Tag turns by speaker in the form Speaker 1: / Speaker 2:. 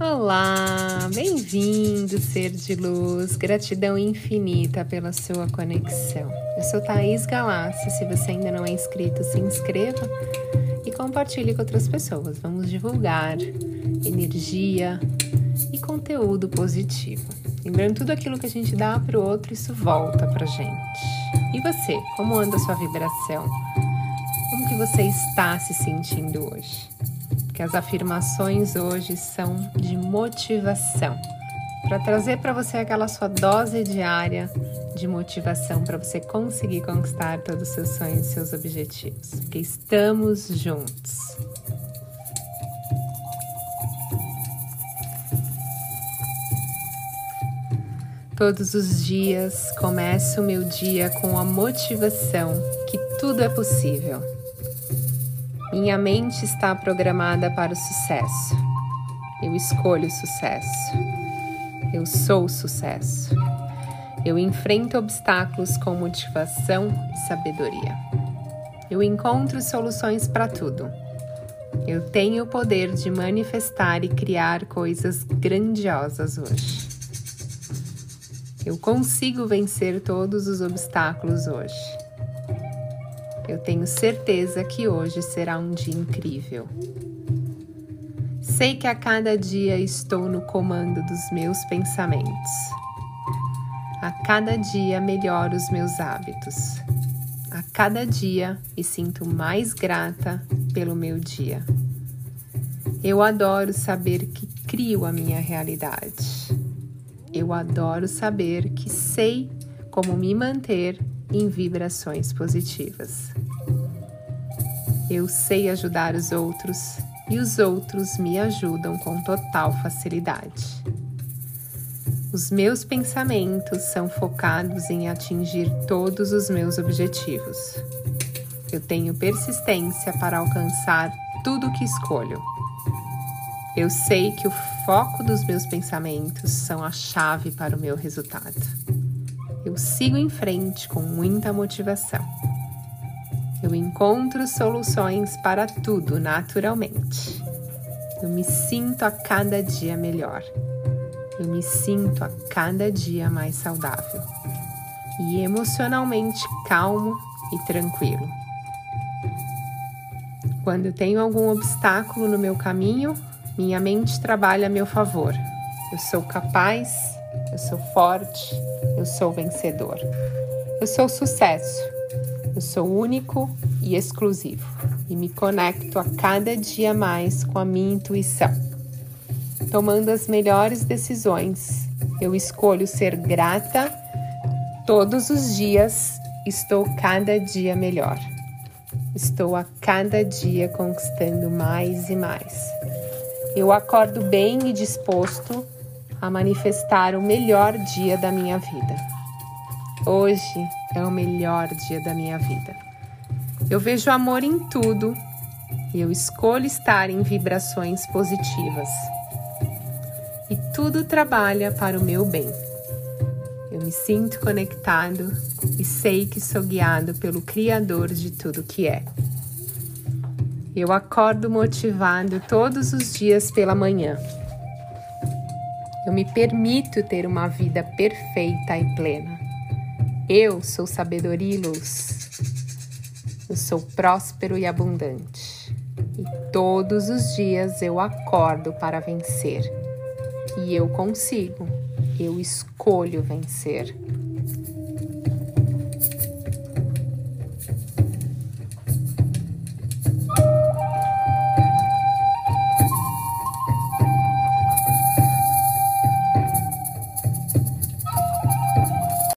Speaker 1: Olá, bem-vindo, ser de luz, gratidão infinita pela sua conexão. Eu sou Thaís Galassi, se você ainda não é inscrito, se inscreva e compartilhe com outras pessoas. Vamos divulgar energia e conteúdo positivo. Lembrando, tudo aquilo que a gente dá para o outro, isso volta para gente. E você, como anda a sua vibração? Como que você está se sentindo hoje? Que as afirmações hoje são de motivação para trazer para você aquela sua dose diária de motivação para você conseguir conquistar todos os seus sonhos e seus objetivos, porque estamos juntos. Todos os dias começo o meu dia com a motivação que tudo é possível minha mente está programada para o sucesso. Eu escolho o sucesso. Eu sou o sucesso. Eu enfrento obstáculos com motivação e sabedoria. Eu encontro soluções para tudo. Eu tenho o poder de manifestar e criar coisas grandiosas hoje. Eu consigo vencer todos os obstáculos hoje. Eu tenho certeza que hoje será um dia incrível. Sei que a cada dia estou no comando dos meus pensamentos. A cada dia melhoro os meus hábitos. A cada dia me sinto mais grata pelo meu dia. Eu adoro saber que crio a minha realidade. Eu adoro saber que sei como me manter em vibrações positivas. Eu sei ajudar os outros e os outros me ajudam com total facilidade. Os meus pensamentos são focados em atingir todos os meus objetivos. Eu tenho persistência para alcançar tudo o que escolho. Eu sei que o foco dos meus pensamentos são a chave para o meu resultado eu sigo em frente com muita motivação. Eu encontro soluções para tudo naturalmente. Eu me sinto a cada dia melhor. Eu me sinto a cada dia mais saudável e emocionalmente calmo e tranquilo. Quando tenho algum obstáculo no meu caminho, minha mente trabalha a meu favor. Eu sou capaz eu sou forte, eu sou vencedor. Eu sou sucesso, eu sou único e exclusivo e me conecto a cada dia mais com a minha intuição. Tomando as melhores decisões, eu escolho ser grata todos os dias, estou cada dia melhor. Estou a cada dia conquistando mais e mais. Eu acordo bem e disposto a manifestar o melhor dia da minha vida. Hoje é o melhor dia da minha vida. Eu vejo amor em tudo e eu escolho estar em vibrações positivas. E tudo trabalha para o meu bem. Eu me sinto conectado e sei que sou guiado pelo Criador de tudo que é. Eu acordo motivado todos os dias pela manhã eu me permito ter uma vida perfeita e plena. Eu sou sabedoria e luz. Eu sou próspero e abundante. E todos os dias eu acordo para vencer. E eu consigo. Eu escolho vencer.